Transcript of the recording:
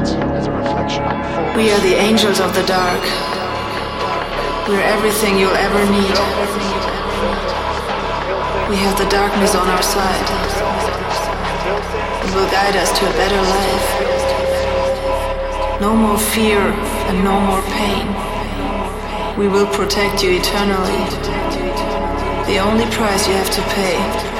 We are the angels of the dark. We're everything you'll ever need. We have the darkness on our side. It will guide us to a better life. No more fear and no more pain. We will protect you eternally. The only price you have to pay